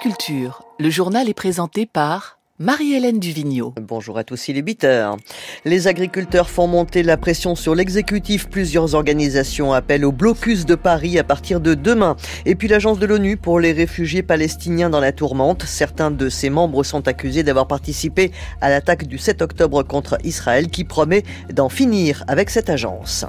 Culture, le journal est présenté par Marie-Hélène Duvigneau. Bonjour à tous, il est 8 heures. Les agriculteurs font monter la pression sur l'exécutif. Plusieurs organisations appellent au blocus de Paris à partir de demain. Et puis l'agence de l'ONU pour les réfugiés palestiniens dans la tourmente. Certains de ses membres sont accusés d'avoir participé à l'attaque du 7 octobre contre Israël qui promet d'en finir avec cette agence.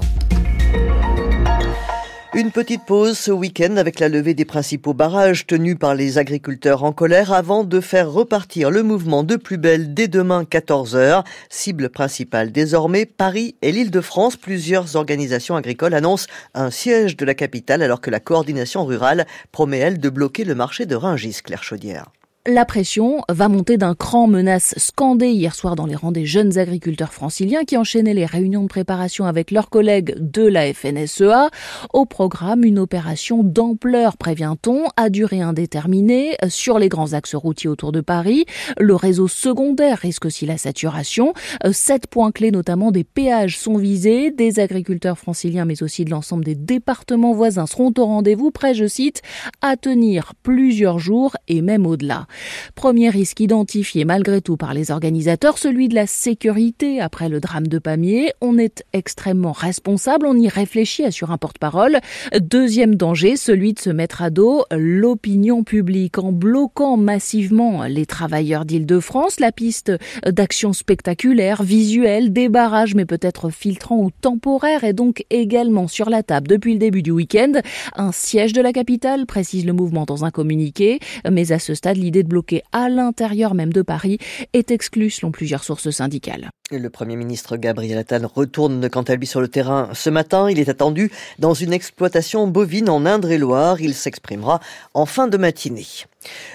Une petite pause ce week-end avec la levée des principaux barrages tenus par les agriculteurs en colère avant de faire repartir le mouvement de plus belle dès demain 14h. Cible principale désormais, Paris et l'île de France. Plusieurs organisations agricoles annoncent un siège de la capitale alors que la coordination rurale promet elle de bloquer le marché de Ringis, Claire Chaudière. La pression va monter d'un cran menace scandée hier soir dans les rangs des jeunes agriculteurs franciliens qui enchaînaient les réunions de préparation avec leurs collègues de la FNSEA. Au programme, une opération d'ampleur, prévient-on, à durée indéterminée sur les grands axes routiers autour de Paris. Le réseau secondaire risque aussi la saturation. Sept points clés, notamment des péages, sont visés. Des agriculteurs franciliens, mais aussi de l'ensemble des départements voisins seront au rendez-vous, prêts, je cite, à tenir plusieurs jours et même au-delà. Premier risque identifié malgré tout par les organisateurs, celui de la sécurité après le drame de Pamiers. On est extrêmement responsable, on y réfléchit, assure un porte-parole. Deuxième danger, celui de se mettre à dos l'opinion publique en bloquant massivement les travailleurs d'Île-de-France. La piste d'action spectaculaire, visuelle, des mais peut-être filtrant ou temporaire est donc également sur la table depuis le début du week-end. Un siège de la capitale, précise le mouvement dans un communiqué, mais à ce stade, l'idée bloqué à l'intérieur même de Paris est exclu selon plusieurs sources syndicales. Le Premier ministre Gabriel Attal retourne quant à lui sur le terrain ce matin. Il est attendu dans une exploitation bovine en Indre-et-Loire. Il s'exprimera en fin de matinée.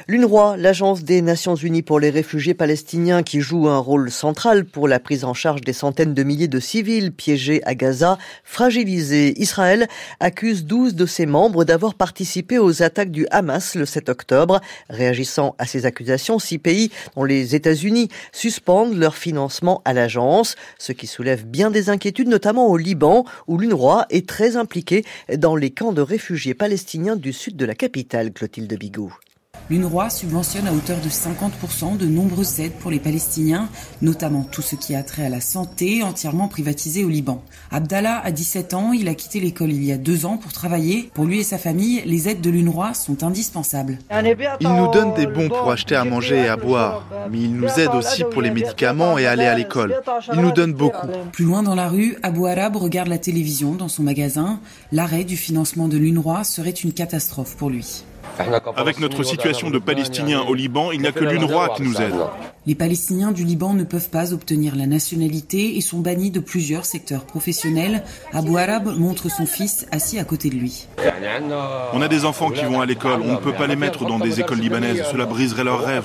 L'UNRWA, l'agence des Nations Unies pour les réfugiés palestiniens qui joue un rôle central pour la prise en charge des centaines de milliers de civils piégés à Gaza, fragilisé. Israël accuse 12 de ses membres d'avoir participé aux attaques du Hamas le 7 octobre. Réagissant à ces accusations, six pays, dont les États-Unis, suspendent leur financement à l'agence, ce qui soulève bien des inquiétudes, notamment au Liban, où l'UNRWA est très impliquée dans les camps de réfugiés palestiniens du sud de la capitale, Clotilde Bigou. L'UNRWA subventionne à hauteur de 50% de nombreuses aides pour les Palestiniens, notamment tout ce qui a trait à la santé, entièrement privatisé au Liban. Abdallah a 17 ans, il a quitté l'école il y a deux ans pour travailler. Pour lui et sa famille, les aides de l'UNRWA sont indispensables. Il nous donne des bons pour acheter à manger et à boire, mais il nous aide aussi pour les médicaments et aller à l'école. Il nous donne beaucoup. Plus loin dans la rue, Abou Arab regarde la télévision dans son magasin. L'arrêt du financement de l'UNRWA serait une catastrophe pour lui. Avec notre situation de Palestiniens au Liban, il n'y a que l'UNRWA qui nous aide. Les Palestiniens du Liban ne peuvent pas obtenir la nationalité et sont bannis de plusieurs secteurs professionnels. Abou Arab montre son fils assis à côté de lui. On a des enfants qui vont à l'école, on ne peut pas les mettre dans des écoles libanaises, cela briserait leurs rêves.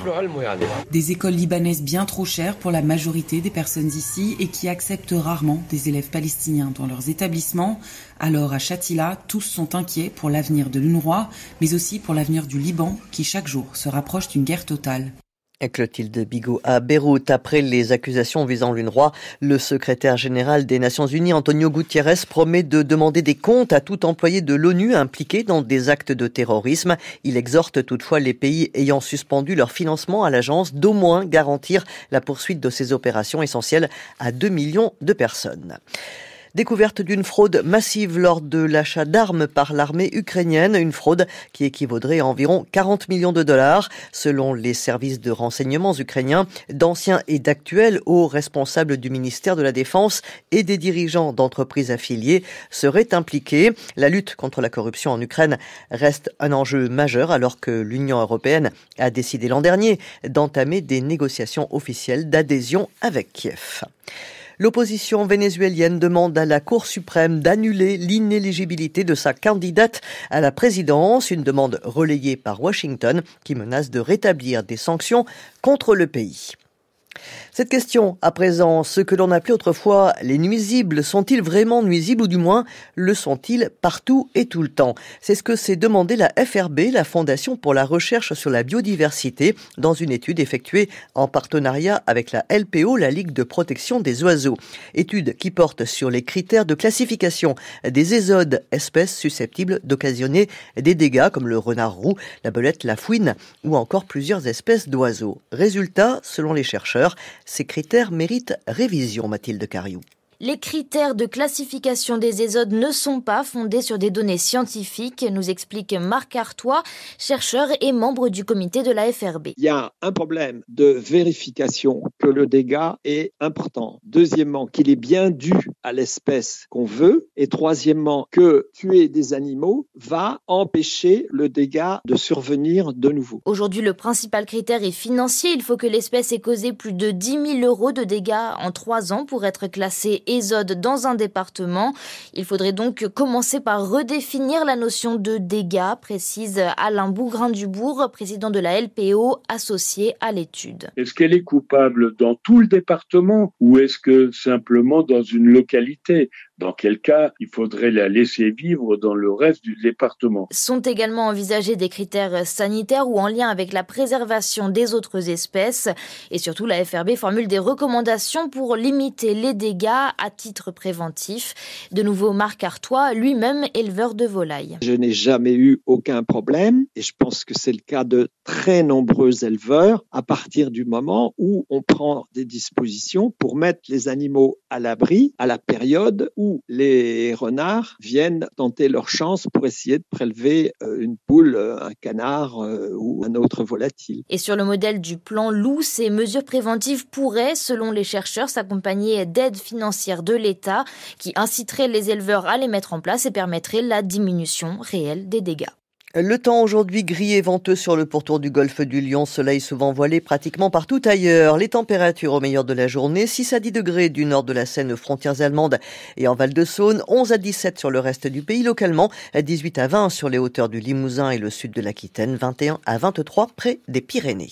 Des écoles libanaises bien trop chères pour la majorité des personnes ici et qui acceptent rarement des élèves palestiniens dans leurs établissements. Alors à Chatila, tous sont inquiets pour l'avenir de l'UNRWA, mais aussi pour l'avenir du Liban qui chaque jour se rapproche d'une guerre totale. Clotilde Bigot à Beyrouth. Après les accusations visant l'UNRWA, le secrétaire général des Nations Unies, Antonio Gutiérrez, promet de demander des comptes à tout employé de l'ONU impliqué dans des actes de terrorisme. Il exhorte toutefois les pays ayant suspendu leur financement à l'agence d'au moins garantir la poursuite de ces opérations essentielles à 2 millions de personnes. Découverte d'une fraude massive lors de l'achat d'armes par l'armée ukrainienne, une fraude qui équivaudrait à environ 40 millions de dollars, selon les services de renseignements ukrainiens, d'anciens et d'actuels hauts responsables du ministère de la Défense et des dirigeants d'entreprises affiliées seraient impliqués. La lutte contre la corruption en Ukraine reste un enjeu majeur alors que l'Union européenne a décidé l'an dernier d'entamer des négociations officielles d'adhésion avec Kiev. L'opposition vénézuélienne demande à la Cour suprême d'annuler l'inéligibilité de sa candidate à la présidence, une demande relayée par Washington qui menace de rétablir des sanctions contre le pays. Cette question, à présent, ce que l'on appelait autrefois les nuisibles, sont-ils vraiment nuisibles ou du moins le sont-ils partout et tout le temps? C'est ce que s'est demandé la FRB, la Fondation pour la recherche sur la biodiversité, dans une étude effectuée en partenariat avec la LPO, la Ligue de protection des oiseaux. Étude qui porte sur les critères de classification des ésodes, espèces susceptibles d'occasionner des dégâts comme le renard roux, la belette, la fouine ou encore plusieurs espèces d'oiseaux. Résultat, selon les chercheurs, ces critères méritent révision, Mathilde Cariou. Les critères de classification des ésodes ne sont pas fondés sur des données scientifiques, nous explique Marc Artois, chercheur et membre du comité de la FRB. Il y a un problème de vérification que le dégât est important. Deuxièmement, qu'il est bien dû à l'espèce qu'on veut. Et troisièmement, que tuer des animaux va empêcher le dégât de survenir de nouveau. Aujourd'hui, le principal critère est financier. Il faut que l'espèce ait causé plus de 10 000 euros de dégâts en trois ans pour être classée dans un département. Il faudrait donc commencer par redéfinir la notion de dégâts, précise Alain Bougrain-Dubourg, président de la LPO, associé à l'étude. Est-ce qu'elle est coupable dans tout le département ou est-ce que simplement dans une localité? Dans quel cas il faudrait la laisser vivre dans le reste du département. Sont également envisagés des critères sanitaires ou en lien avec la préservation des autres espèces. Et surtout, la FRB formule des recommandations pour limiter les dégâts à titre préventif. De nouveau, Marc Artois, lui-même éleveur de volailles. Je n'ai jamais eu aucun problème et je pense que c'est le cas de très nombreux éleveurs à partir du moment où on prend des dispositions pour mettre les animaux à l'abri à la période où les renards viennent tenter leur chance pour essayer de prélever euh, une poule, euh, un canard euh, ou un autre volatile. Et sur le modèle du plan loup, ces mesures préventives pourraient, selon les chercheurs, s'accompagner d'aides financières de l'État qui inciteraient les éleveurs à les mettre en place et permettraient la diminution réelle des dégâts. Le temps aujourd'hui gris et venteux sur le pourtour du golfe du Lion, soleil souvent voilé pratiquement partout ailleurs. Les températures au meilleur de la journée, 6 à 10 degrés du nord de la Seine frontières allemandes et en Val-de-Saône, 11 à 17 sur le reste du pays localement, 18 à 20 sur les hauteurs du Limousin et le sud de l'Aquitaine, 21 à 23 près des Pyrénées.